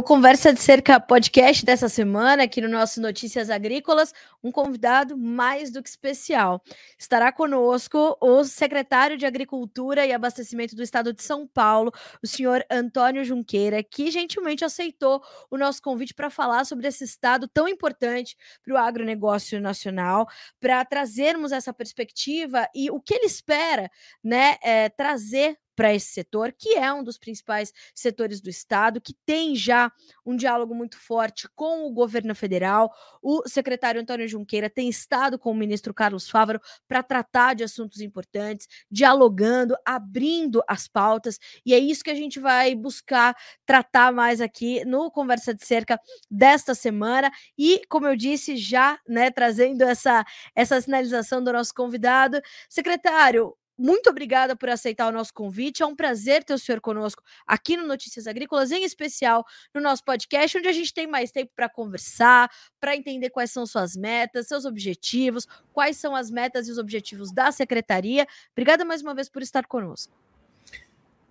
O Conversa de Cerca podcast dessa semana, aqui no nosso Notícias Agrícolas, um convidado mais do que especial. Estará conosco o secretário de Agricultura e Abastecimento do Estado de São Paulo, o senhor Antônio Junqueira, que gentilmente aceitou o nosso convite para falar sobre esse estado tão importante para o agronegócio nacional, para trazermos essa perspectiva e o que ele espera né, é, trazer para esse setor, que é um dos principais setores do Estado, que tem já um diálogo muito forte com o governo federal. O secretário Antônio Junqueira tem estado com o ministro Carlos Fávaro para tratar de assuntos importantes, dialogando, abrindo as pautas, e é isso que a gente vai buscar tratar mais aqui no Conversa de Cerca desta semana. E, como eu disse, já né, trazendo essa, essa sinalização do nosso convidado, secretário, muito obrigada por aceitar o nosso convite. É um prazer ter o senhor conosco aqui no Notícias Agrícolas, em especial no nosso podcast, onde a gente tem mais tempo para conversar, para entender quais são suas metas, seus objetivos, quais são as metas e os objetivos da secretaria. Obrigada mais uma vez por estar conosco.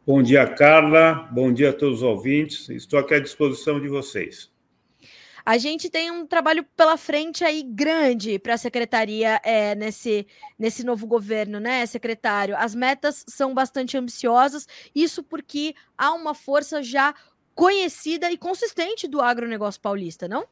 Bom dia, Carla. Bom dia a todos os ouvintes. Estou aqui à disposição de vocês. A gente tem um trabalho pela frente aí grande para a secretaria é, nesse, nesse novo governo, né, secretário? As metas são bastante ambiciosas, isso porque há uma força já conhecida e consistente do agronegócio paulista, não?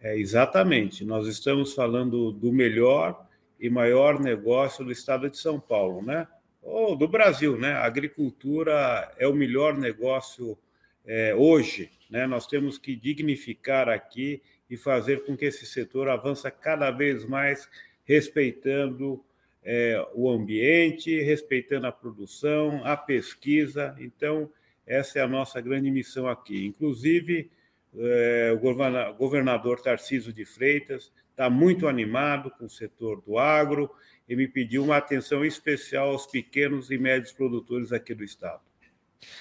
É, exatamente. Nós estamos falando do melhor e maior negócio do estado de São Paulo, né? Ou do Brasil, né? A agricultura é o melhor negócio é, hoje né? Nós temos que dignificar aqui e fazer com que esse setor avance cada vez mais, respeitando é, o ambiente, respeitando a produção, a pesquisa. Então, essa é a nossa grande missão aqui. Inclusive, é, o governador Tarciso de Freitas está muito animado com o setor do agro e me pediu uma atenção especial aos pequenos e médios produtores aqui do estado.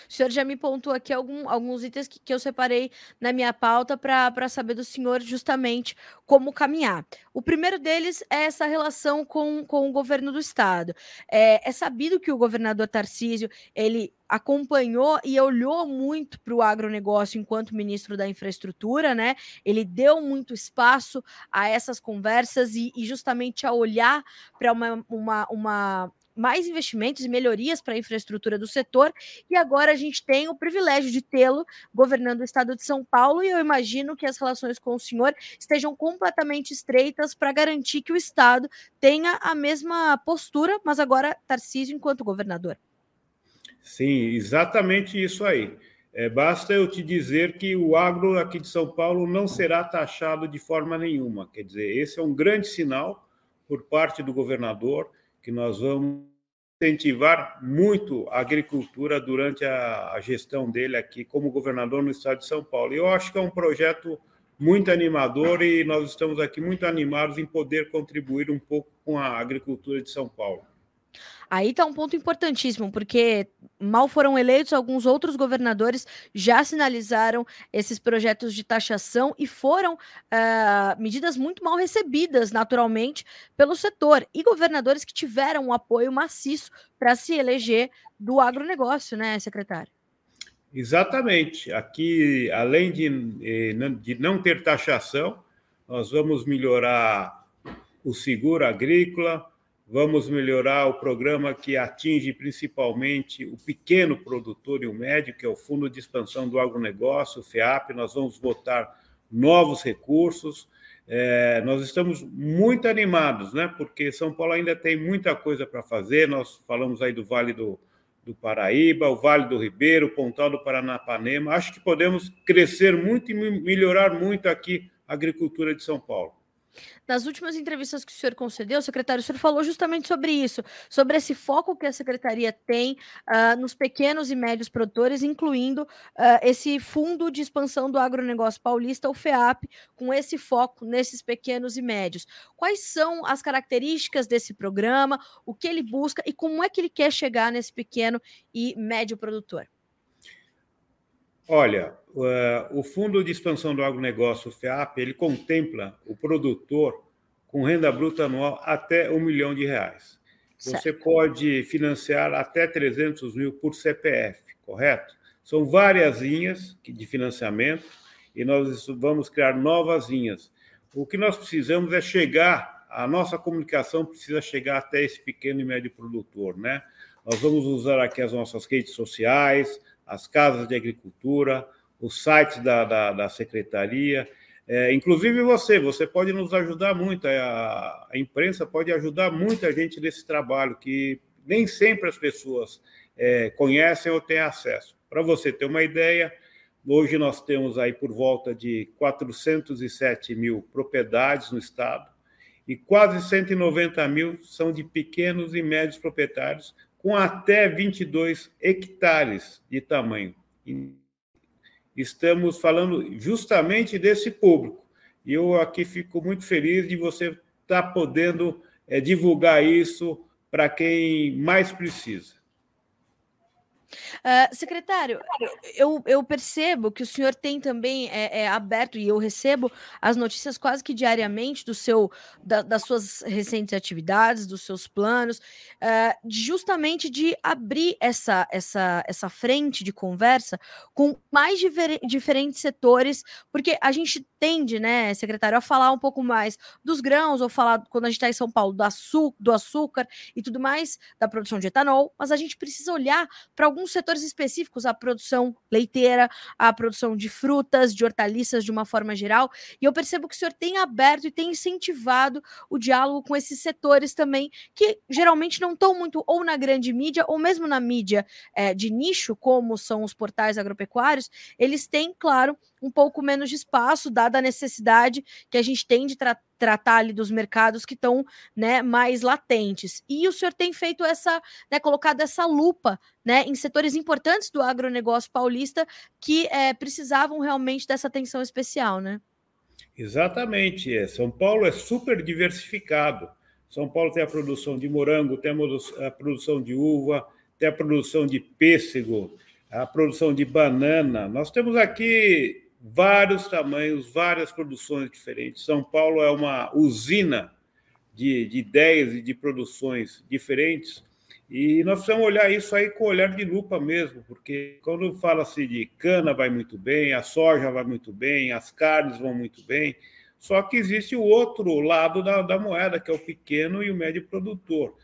O senhor já me pontuou aqui algum, alguns itens que, que eu separei na minha pauta para saber do senhor justamente como caminhar. O primeiro deles é essa relação com, com o governo do estado. É, é sabido que o governador Tarcísio ele acompanhou e olhou muito para o agronegócio enquanto ministro da infraestrutura, né? Ele deu muito espaço a essas conversas e, e justamente a olhar para uma, uma, uma mais investimentos e melhorias para a infraestrutura do setor, e agora a gente tem o privilégio de tê-lo governando o estado de São Paulo, e eu imagino que as relações com o senhor estejam completamente estreitas para garantir que o estado tenha a mesma postura, mas agora Tarcísio enquanto governador. Sim, exatamente isso aí. É, basta eu te dizer que o agro aqui de São Paulo não será taxado de forma nenhuma. Quer dizer, esse é um grande sinal por parte do governador que nós vamos incentivar muito a agricultura durante a, gestão dele aqui como governador no estado de São Paulo. Eu acho que é um projeto muito animador e nós estamos aqui muito animados em poder contribuir um pouco com a agricultura de São Paulo. Aí está um ponto importantíssimo, porque mal foram eleitos, alguns outros governadores já sinalizaram esses projetos de taxação e foram uh, medidas muito mal recebidas, naturalmente, pelo setor. E governadores que tiveram um apoio maciço para se eleger do agronegócio, né, secretário? Exatamente. Aqui, além de, eh, de não ter taxação, nós vamos melhorar o seguro agrícola, Vamos melhorar o programa que atinge principalmente o pequeno produtor e o médio, que é o Fundo de Expansão do Agronegócio, o FEAP. Nós vamos botar novos recursos. É, nós estamos muito animados, né? Porque São Paulo ainda tem muita coisa para fazer. Nós falamos aí do Vale do, do Paraíba, o Vale do Ribeiro, o Pontal do Paranapanema. Acho que podemos crescer muito e melhorar muito aqui a agricultura de São Paulo. Nas últimas entrevistas que o senhor concedeu, secretário, o senhor falou justamente sobre isso, sobre esse foco que a secretaria tem uh, nos pequenos e médios produtores, incluindo uh, esse fundo de expansão do agronegócio paulista, o FEAP, com esse foco nesses pequenos e médios. Quais são as características desse programa, o que ele busca e como é que ele quer chegar nesse pequeno e médio produtor? Olha, o Fundo de Expansão do Agronegócio, o FEAP, ele contempla o produtor com renda bruta anual até um milhão de reais. Certo. Você pode financiar até 300 mil por CPF, correto? São várias linhas de financiamento e nós vamos criar novas linhas. O que nós precisamos é chegar, a nossa comunicação precisa chegar até esse pequeno e médio produtor, né? Nós vamos usar aqui as nossas redes sociais, as casas de agricultura, os sites da, da, da secretaria, é, inclusive você, você pode nos ajudar muito, a, a, imprensa pode ajudar muita gente nesse trabalho, que nem sempre as pessoas é, conhecem ou têm acesso. Para você ter uma ideia, hoje nós temos aí por volta de 407 mil propriedades no estado, e quase 190 mil são de pequenos e médios proprietários, com até 22 hectares de tamanho. Estamos falando justamente desse público. E eu aqui fico muito feliz de você estar tá podendo é, divulgar isso para quem mais precisa. Uh, secretário, eu, eu, percebo que o senhor tem também é, é, aberto, e eu recebo as notícias quase que diariamente do seu, da, das suas recentes atividades, dos seus planos, uh, justamente de abrir essa, essa, essa frente de conversa com mais difer diferentes setores, porque a gente tende, né, secretário, a falar um pouco mais dos grãos, ou falar, quando a gente está em São Paulo, do, açúcar, do açúcar e tudo mais, da produção de etanol, mas a gente precisa olhar para alguns setores específicos, a produção leiteira, a produção de frutas, de hortaliças de uma forma geral, e eu percebo que o senhor tem aberto e tem incentivado o diálogo com esses setores também, que geralmente não estão muito ou na grande mídia, ou mesmo na mídia é, de nicho, como são os portais agropecuários, eles têm, claro, um pouco menos de espaço, dada a necessidade que a gente tem de tra tratar ali dos mercados que estão né, mais latentes. E o senhor tem feito essa, né, colocado essa lupa né, em setores importantes do agronegócio paulista que é, precisavam realmente dessa atenção especial, né? Exatamente. É. São Paulo é super diversificado. São Paulo tem a produção de morango, tem a produção de uva, tem a produção de pêssego, a produção de banana. Nós temos aqui vários tamanhos, várias produções diferentes. São Paulo é uma usina de, de ideias e de produções diferentes. E nós precisamos olhar isso aí com olhar de lupa mesmo, porque quando fala-se de cana vai muito bem, a soja vai muito bem, as carnes vão muito bem, só que existe o outro lado da, da moeda, que é o pequeno e o médio produtor.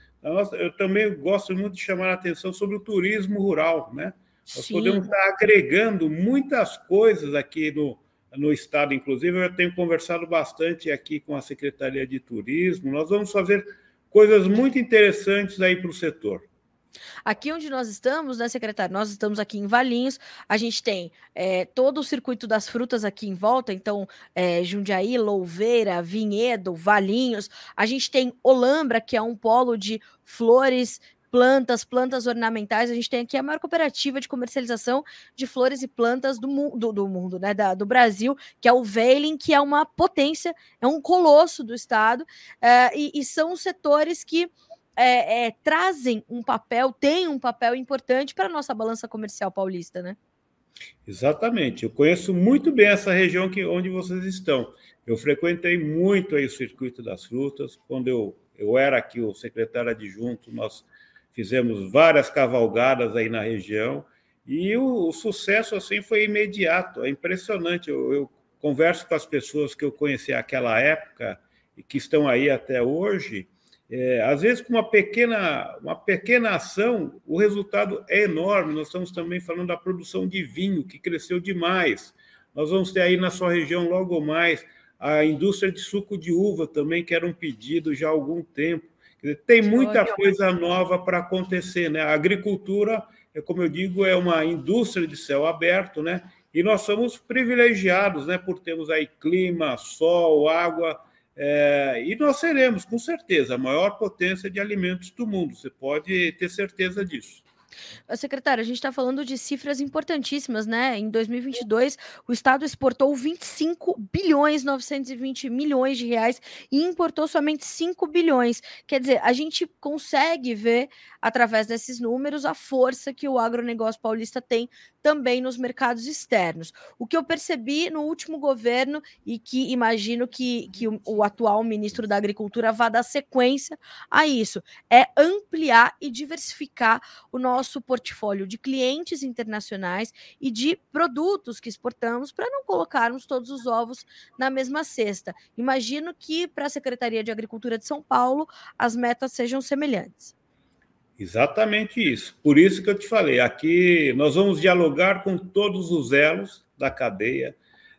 Eu também gosto muito de chamar a atenção sobre o turismo rural, né? Nós Sim. podemos estar agregando muitas coisas aqui no, no estado, inclusive eu tenho conversado bastante aqui com a Secretaria de Turismo. Nós vamos fazer coisas muito interessantes aí para o setor. Aqui onde nós estamos, né, secretário? Nós estamos aqui em Valinhos, a gente tem é, todo o circuito das frutas aqui em volta, então é, Jundiaí, Louveira, Vinhedo, Valinhos, a gente tem Olambra, que é um polo de flores plantas, plantas ornamentais. A gente tem aqui a maior cooperativa de comercialização de flores e plantas do, mu do, do mundo, né? Da, do Brasil, que é o Veiling, que é uma potência, é um colosso do Estado, é, e, e são setores que. É, é, trazem um papel, têm um papel importante para a nossa balança comercial paulista, né? Exatamente. Eu conheço muito bem essa região que, onde vocês estão. Eu frequentei muito aí o circuito das frutas. Quando eu, eu era aqui o secretário adjunto, nós fizemos várias cavalgadas aí na região e o, o sucesso assim foi imediato, é impressionante. Eu, eu, converso com as pessoas que eu conheci naquela época e que estão aí até hoje. É, às vezes, com uma pequena, uma pequena ação, o resultado é enorme. Nós estamos também falando da produção de vinho, que cresceu demais. Nós vamos ter aí na sua região logo mais a indústria de suco de uva também, que era um pedido já há algum tempo. Tem muita coisa nova para acontecer, né? A agricultura, é como eu digo, é uma indústria de céu aberto, né? E nós somos privilegiados, né? Por termos aí clima, sol, água, é, e nós seremos, com certeza, a maior potência de alimentos do mundo. Você pode ter certeza disso. Secretário, a gente está falando de cifras importantíssimas, né? Em 2022, o Estado exportou 25 bilhões 920 milhões de reais e importou somente 5 bilhões. Quer dizer, a gente consegue ver, através desses números, a força que o agronegócio paulista tem também nos mercados externos. O que eu percebi no último governo e que imagino que, que o, o atual ministro da Agricultura vá dar sequência a isso, é ampliar e diversificar o nosso portfólio de clientes internacionais e de produtos que exportamos para não colocarmos todos os ovos na mesma cesta. Imagino que para a Secretaria de Agricultura de São Paulo as metas sejam semelhantes. Exatamente isso. Por isso que eu te falei, aqui nós vamos dialogar com todos os elos da cadeia,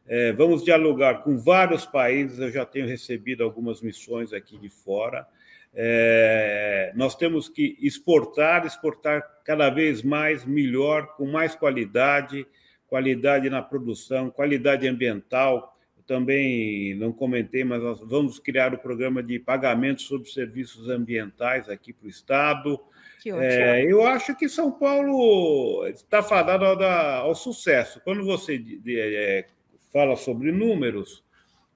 é, vamos dialogar com vários países. Eu já tenho recebido algumas missões aqui de fora. É, nós temos que exportar, exportar cada vez mais, melhor, com mais qualidade, qualidade na produção, qualidade ambiental. Eu também não comentei, mas nós vamos criar o programa de pagamento sobre serviços ambientais aqui para o Estado. É, eu acho que São Paulo está fadado ao, ao, sucesso. Quando você é, fala sobre números,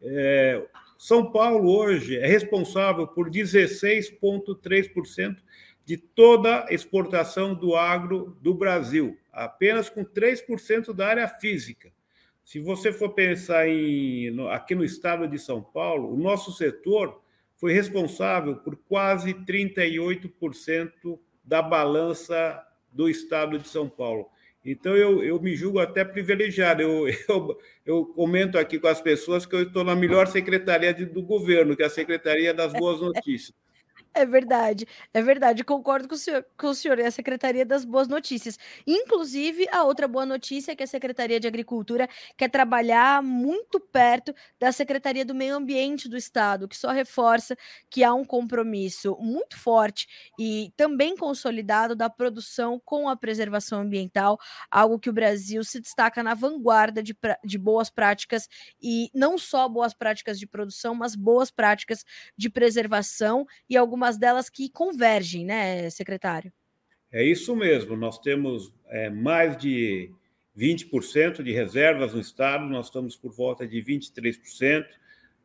é, São Paulo hoje é responsável por 16,3% de toda a exportação do agro do Brasil, apenas com 3% da área física. Se você for pensar em, aqui no estado de São Paulo, o nosso setor foi responsável por quase 38% da balança do estado de São Paulo. Então, eu, eu me julgo até privilegiado. Eu, eu, eu comento aqui com as pessoas que eu estou na melhor secretaria do governo, que é a Secretaria das Boas Notícias. É verdade, é verdade. Concordo com o senhor, com o senhor. É a Secretaria das Boas Notícias. Inclusive, a outra boa notícia é que a Secretaria de Agricultura quer trabalhar muito perto da Secretaria do Meio Ambiente do Estado, que só reforça que há um compromisso muito forte e também consolidado da produção com a preservação ambiental, algo que o Brasil se destaca na vanguarda de, de boas práticas e não só boas práticas de produção, mas boas práticas de preservação e algumas algumas delas que convergem, né, secretário? É isso mesmo. Nós temos é, mais de 20% de reservas no Estado, nós estamos por volta de 23%.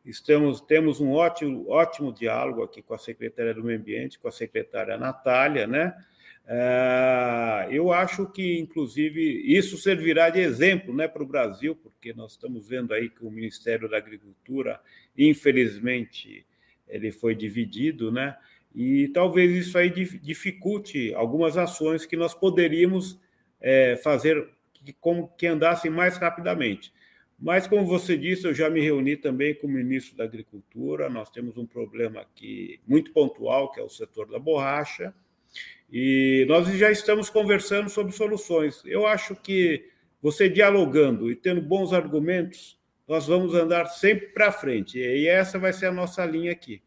Estamos, temos um ótimo, ótimo diálogo aqui com a secretária do Meio Ambiente, com a secretária Natália, né? É, eu acho que, inclusive, isso servirá de exemplo né, para o Brasil, porque nós estamos vendo aí que o Ministério da Agricultura, infelizmente, ele foi dividido, né? E talvez isso aí dificulte algumas ações que nós poderíamos é, fazer que, que andassem mais rapidamente. Mas, como você disse, eu já me reuni também com o ministro da Agricultura. Nós temos um problema aqui muito pontual, que é o setor da borracha, e nós já estamos conversando sobre soluções. Eu acho que você dialogando e tendo bons argumentos, nós vamos andar sempre para frente. E essa vai ser a nossa linha aqui.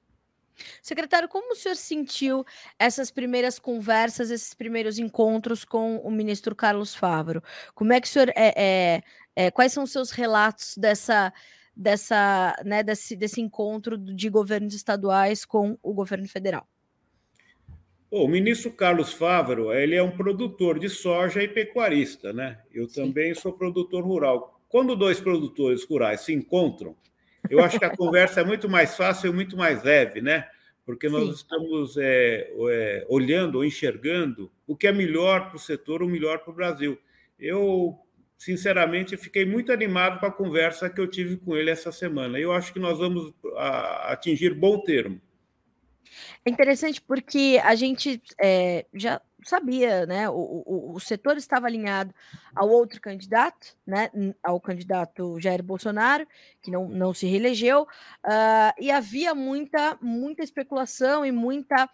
Secretário, como o senhor sentiu essas primeiras conversas, esses primeiros encontros com o ministro Carlos Favaro? Como é que o senhor é, é, é quais são os seus relatos dessa dessa né, desse, desse encontro de governos estaduais com o governo federal? o ministro Carlos Favaro, ele é um produtor de soja e pecuarista, né? Eu Sim. também sou produtor rural. Quando dois produtores rurais se encontram, eu acho que a conversa é muito mais fácil e muito mais leve, né? Porque nós Sim. estamos é, é, olhando ou enxergando o que é melhor para o setor, o melhor para o Brasil. Eu, sinceramente, fiquei muito animado com a conversa que eu tive com ele essa semana. Eu acho que nós vamos atingir bom termo. É interessante porque a gente é, já sabia, né? O, o, o setor estava alinhado ao outro candidato, né? Ao candidato Jair Bolsonaro, que não, não se reelegeu, uh, e havia muita, muita especulação e muita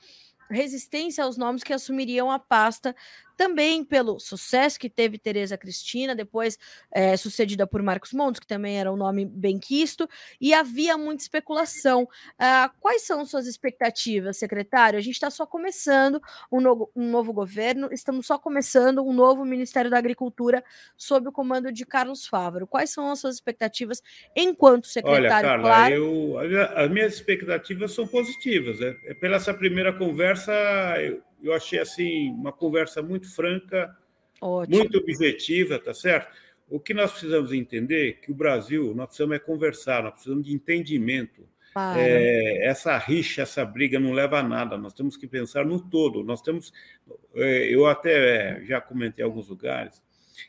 resistência aos nomes que assumiriam a pasta também pelo sucesso que teve Tereza Cristina, depois é, sucedida por Marcos Montes, que também era um nome bem quisto, e havia muita especulação. Uh, quais são suas expectativas, secretário? A gente está só começando um novo, um novo, governo, estamos só começando um novo Ministério da Agricultura sob o comando de Carlos Fávaro. Quais são as suas expectativas enquanto secretário? Olha, Carla, claro? eu, as minhas expectativas são positivas. Né? Pela essa primeira conversa, eu eu achei assim uma conversa muito franca, Ótimo. muito objetiva, tá certo? O que nós precisamos entender é que o Brasil, nós precisamos é conversar, nós precisamos de entendimento. É, essa rixa, essa briga não leva a nada. Nós temos que pensar no todo. Nós temos, é, eu até já comentei em alguns lugares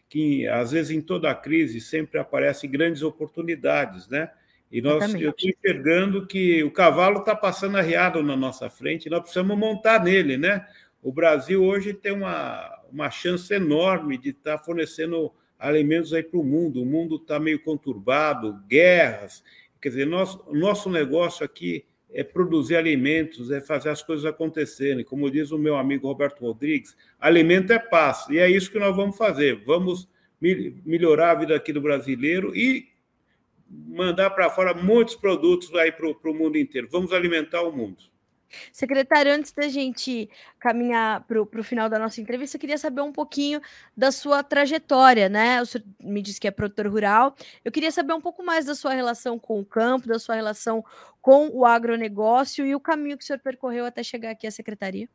que às vezes em toda a crise sempre aparecem grandes oportunidades, né? E nós, eu estou enxergando que o cavalo está passando arriado na nossa frente, nós precisamos montar nele, né? O Brasil hoje tem uma, uma chance enorme de estar tá fornecendo alimentos aí para o mundo. O mundo está meio conturbado, guerras. Quer dizer, nosso, nosso negócio aqui é produzir alimentos, é fazer as coisas acontecerem. Como diz o meu amigo Roberto Rodrigues, alimento é paz. E é isso que nós vamos fazer. Vamos melhorar a vida aqui do brasileiro e mandar para fora muitos produtos aí para o mundo inteiro. Vamos alimentar o mundo. Secretário, antes da gente caminhar para o final da nossa entrevista, eu queria saber um pouquinho da sua trajetória, né? O senhor me disse que é produtor rural. Eu queria saber um pouco mais da sua relação com o campo, da sua relação com o agronegócio e o caminho que o senhor percorreu até chegar aqui à secretaria.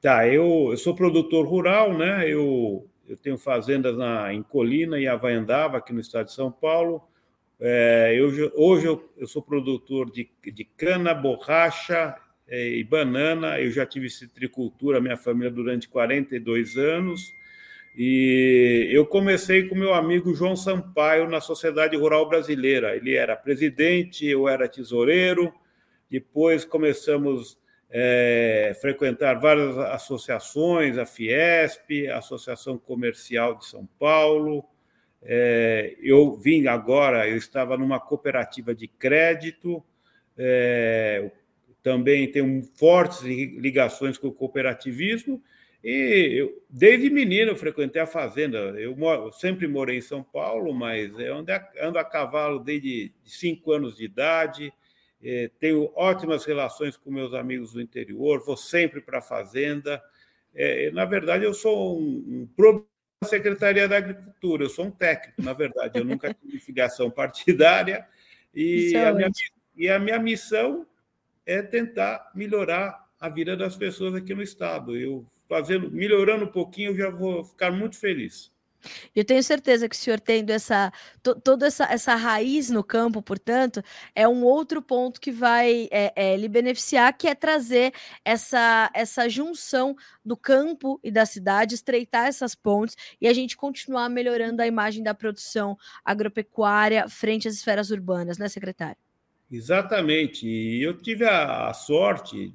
Tá, eu, eu sou produtor rural, né? Eu, eu tenho fazendas na, em Colina e Havaiandava, aqui no estado de São Paulo. É, eu, hoje eu, eu, sou produtor de, de cana, borracha e banana. Eu já tive citricultura, minha família, durante 42 anos. E eu comecei com meu amigo João Sampaio na Sociedade Rural Brasileira. Ele era presidente, eu era tesoureiro. Depois começamos é, frequentar várias associações, a Fiesp, a Associação Comercial de São Paulo. É, eu vim agora, eu estava numa cooperativa de crédito, é, também tenho fortes ligações com o cooperativismo, e eu, desde menino eu frequentei a fazenda. Eu, moro, sempre morei em São Paulo, mas eu ando a, ando a cavalo desde cinco anos de idade. É, tenho ótimas relações com meus amigos do interior, vou sempre para a fazenda. É, na verdade, eu sou um, um da Secretaria da Agricultura, eu sou um técnico, na verdade, eu nunca tive filiação partidária. E é a, minha, e a minha missão é tentar melhorar a vida das pessoas aqui no estado. Eu fazendo, melhorando um pouquinho, eu já vou ficar muito feliz. Eu tenho certeza que o senhor tendo essa to, toda essa, essa raiz no campo, portanto, é um outro ponto que vai é, é, lhe beneficiar, que é trazer essa, essa junção do campo e da cidade, estreitar essas pontes e a gente continuar melhorando a imagem da produção agropecuária frente às esferas urbanas, né, secretário? Exatamente. E eu tive a, a sorte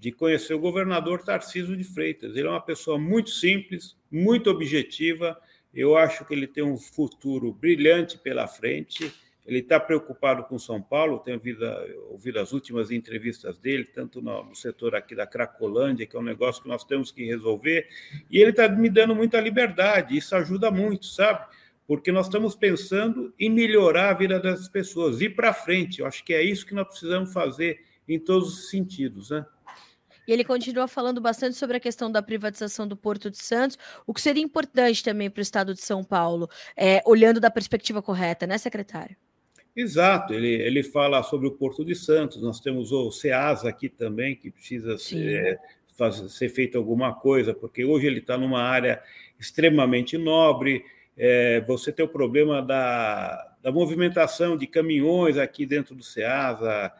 de conhecer o governador Tarcísio de Freitas. Ele é uma pessoa muito simples, muito objetiva. Eu acho que ele tem um futuro brilhante pela frente. Ele está preocupado com São Paulo. Tenho ouvido, ouvido as últimas entrevistas dele, tanto no, no, setor aqui da Cracolândia, que é um negócio que nós temos que resolver. E ele está me dando muita liberdade. Isso ajuda muito, sabe? Porque nós estamos pensando em melhorar a vida das pessoas, ir para frente. Eu acho que é isso que nós precisamos fazer em todos os sentidos, né? E ele continua falando bastante sobre a questão da privatização do Porto de Santos, o que seria importante também para o estado de São Paulo, é, olhando da perspectiva correta, né, secretário? Exato, ele, ele fala sobre o Porto de Santos, nós temos o SEASA aqui também, que precisa ser, é, fazer, ser feito alguma coisa, porque hoje ele está numa área extremamente nobre, é, você tem o problema da, da movimentação de caminhões aqui dentro do SEASA,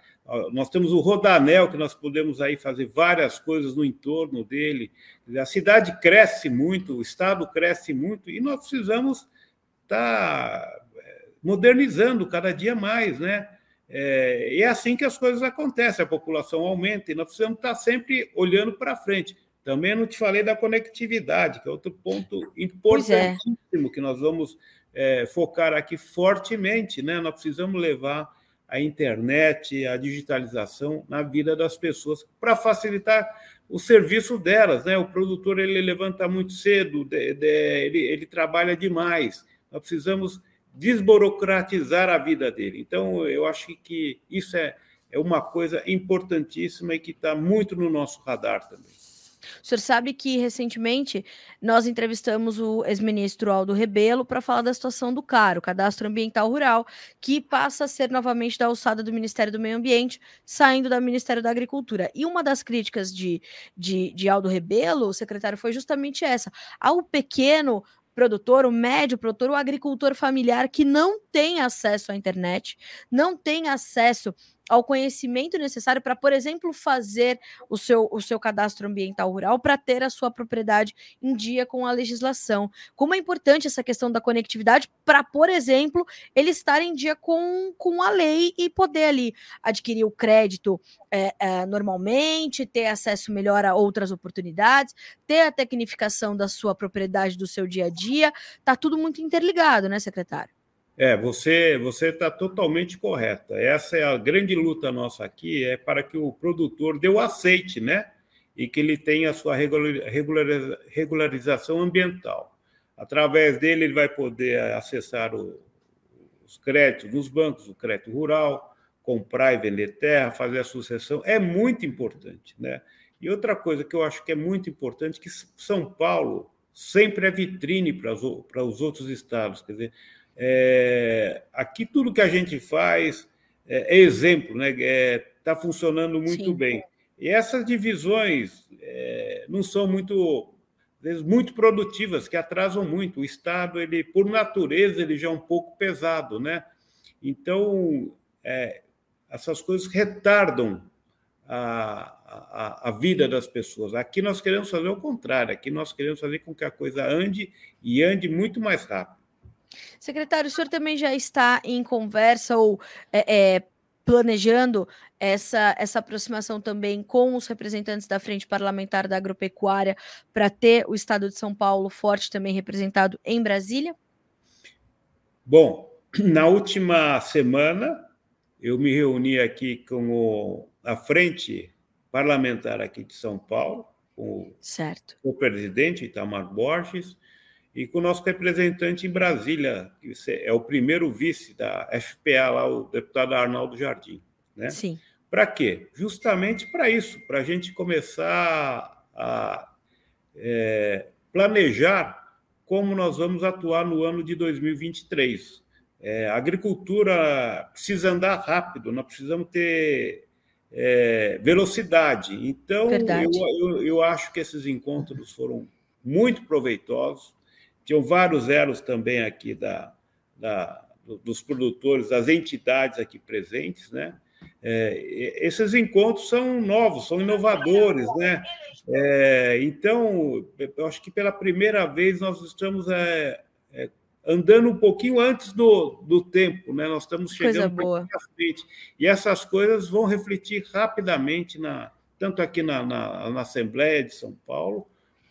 nós temos o Rodanel, que nós podemos aí fazer várias coisas no entorno dele. A cidade cresce muito, o estado cresce muito, e nós precisamos estar tá, é, modernizando cada dia mais, né? É, é assim que as coisas acontecem, a população aumenta, e nós precisamos estar tá sempre olhando para frente. Também não te falei da conectividade, que é outro ponto é. importantíssimo é. que nós vamos é, focar aqui fortemente, né? Nós precisamos levar a internet, a digitalização na vida das pessoas para facilitar o serviço delas, né? O produtor ele levanta muito cedo, de, de, ele, ele trabalha demais. Nós precisamos desburocratizar a vida dele. Então, eu acho que isso é, é uma coisa importantíssima e que está muito no nosso radar também. O senhor sabe que recentemente nós entrevistamos o ex-ministro Aldo Rebelo para falar da situação do CAR, o Cadastro Ambiental Rural, que passa a ser novamente da alçada do Ministério do Meio Ambiente, saindo do Ministério da Agricultura. E uma das críticas de, de, de Aldo Rebelo, o secretário, foi justamente essa: ao pequeno produtor, o médio produtor, o agricultor familiar que não tem acesso à internet, não tem acesso ao conhecimento necessário para, por exemplo, fazer o seu, o seu cadastro ambiental rural para ter a sua propriedade em dia com a legislação. Como é importante essa questão da conectividade para, por exemplo, ele estar em dia com, com a lei e poder ali adquirir o crédito é, é, normalmente, ter acesso melhor a outras oportunidades, ter a tecnificação da sua propriedade do seu dia a dia. Está tudo muito interligado, né, secretário? É, você você está totalmente correta. Essa é a grande luta nossa aqui, é para que o produtor dê o aceite, né? E que ele tenha a sua regularização ambiental. Através dele, ele vai poder acessar o, os créditos dos bancos, o crédito rural, comprar e vender terra, fazer a sucessão. É muito importante, né? E outra coisa que eu acho que é muito importante, que São Paulo sempre é vitrine para os, para os outros estados. Quer dizer, é, aqui tudo que a gente faz é, é exemplo, né? Está é, tá funcionando muito Sim. bem. E essas divisões é, não são muito, vezes, muito produtivas, que atrasam muito. O Estado, ele, por natureza, ele já é um pouco pesado, né? Então, é, essas coisas retardam a, a, a, vida das pessoas. Aqui nós queremos fazer o contrário, aqui nós queremos fazer com que a coisa ande e ande muito mais rápido. Secretário, o senhor também já está em conversa ou é, é, planejando essa, essa aproximação também com os representantes da Frente Parlamentar da Agropecuária para ter o Estado de São Paulo forte também representado em Brasília? Bom, na última semana eu me reuni aqui com o, a Frente Parlamentar aqui de São Paulo, com certo. o presidente Itamar Borges, e com o nosso representante em Brasília, que é o primeiro vice da FPA lá, o deputado Arnaldo Jardim. Né? Sim. Para quê? Justamente para isso, para a gente começar a é, planejar como nós vamos atuar no ano de 2023. É, a agricultura precisa andar rápido, nós precisamos ter é, velocidade. Então, eu, eu, eu acho que esses encontros foram muito proveitosos. Tinham vários elos também aqui da, da, dos produtores, das entidades aqui presentes, né? É, esses encontros são novos, são inovadores, né? É, então, eu acho que pela primeira vez nós estamos é, é andando um pouquinho antes do, do tempo, né? Nós estamos chegando à frente. E essas coisas vão refletir rapidamente, na, tanto aqui na, na, na Assembleia de São Paulo,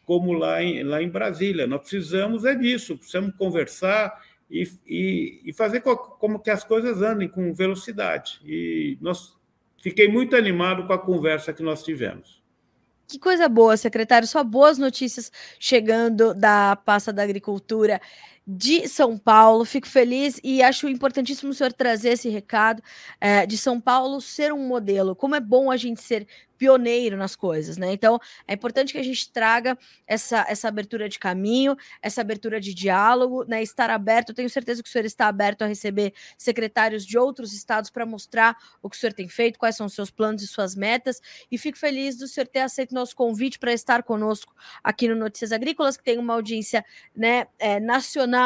como lá em, lá em Brasília. Nós precisamos é disso, precisamos conversar e, e, e fazer co como que as coisas andem com velocidade. E nós fiquei muito animado com a conversa que nós tivemos. Que coisa boa, secretário. Só boas notícias chegando da pasta da agricultura de São Paulo. Fico feliz e acho importantíssimo o senhor trazer esse recado é, de São Paulo ser um modelo. Como é bom a gente ser pioneiro nas coisas, né? Então, é importante que a gente traga essa, essa abertura de caminho, essa abertura de diálogo, né? Estar aberto. Tenho certeza que o senhor está aberto a receber secretários de outros estados para mostrar o que o senhor tem feito, quais são os seus planos e suas metas. E fico feliz do senhor ter aceito nosso convite para estar conosco aqui no Notícias Agrícolas, que tem uma audiência né, é, nacional,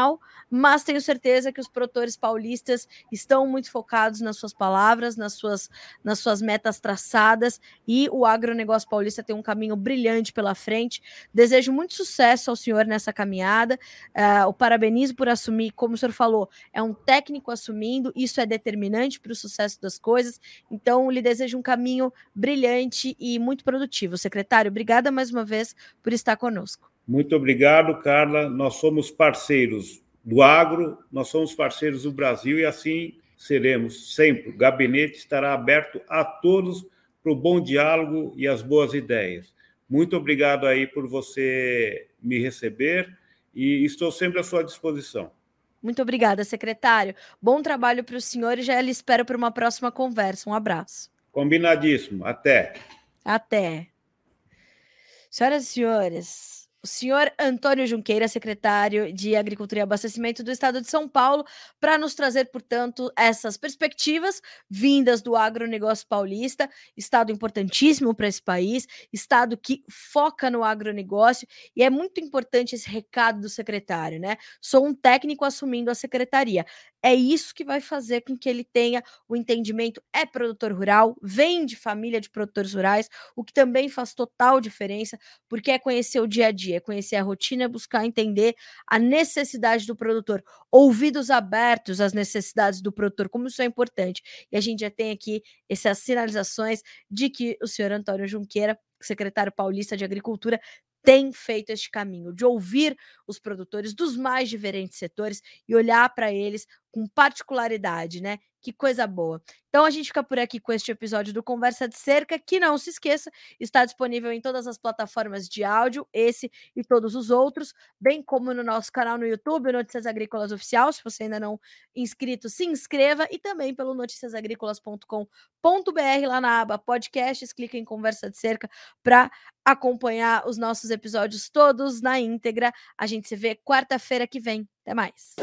mas tenho certeza que os produtores paulistas estão muito focados nas suas palavras, nas suas, nas suas metas traçadas e o agronegócio paulista tem um caminho brilhante pela frente. Desejo muito sucesso ao senhor nessa caminhada. Uh, o parabenizo por assumir, como o senhor falou, é um técnico assumindo, isso é determinante para o sucesso das coisas. Então, lhe desejo um caminho brilhante e muito produtivo. Secretário, obrigada mais uma vez por estar conosco. Muito obrigado, Carla. Nós somos parceiros do agro, nós somos parceiros do Brasil e assim seremos sempre. O gabinete estará aberto a todos para o bom diálogo e as boas ideias. Muito obrigado aí por você me receber e estou sempre à sua disposição. Muito obrigada, secretário. Bom trabalho para o senhor e já lhe espero para uma próxima conversa. Um abraço. Combinadíssimo. Até. Até. Senhoras e senhores, o senhor Antônio Junqueira, secretário de Agricultura e Abastecimento do Estado de São Paulo, para nos trazer, portanto, essas perspectivas vindas do agronegócio paulista, estado importantíssimo para esse país, estado que foca no agronegócio, e é muito importante esse recado do secretário, né? Sou um técnico assumindo a secretaria. É isso que vai fazer com que ele tenha o entendimento, é produtor rural, vem de família de produtores rurais, o que também faz total diferença, porque é conhecer o dia a dia, é conhecer a rotina, buscar entender a necessidade do produtor, ouvidos abertos às necessidades do produtor, como isso é importante. E a gente já tem aqui essas sinalizações de que o senhor Antônio Junqueira, secretário paulista de Agricultura, tem feito este caminho de ouvir os produtores dos mais diferentes setores e olhar para eles com particularidade, né? Que coisa boa. Então a gente fica por aqui com este episódio do Conversa de Cerca, que não se esqueça, está disponível em todas as plataformas de áudio, esse e todos os outros, bem como no nosso canal no YouTube, Notícias Agrícolas Oficial. Se você ainda não inscrito, se inscreva e também pelo noticiasagricolas.com.br lá na aba podcasts, clica em Conversa de Cerca para acompanhar os nossos episódios todos na íntegra. A gente se vê quarta-feira que vem. Até mais.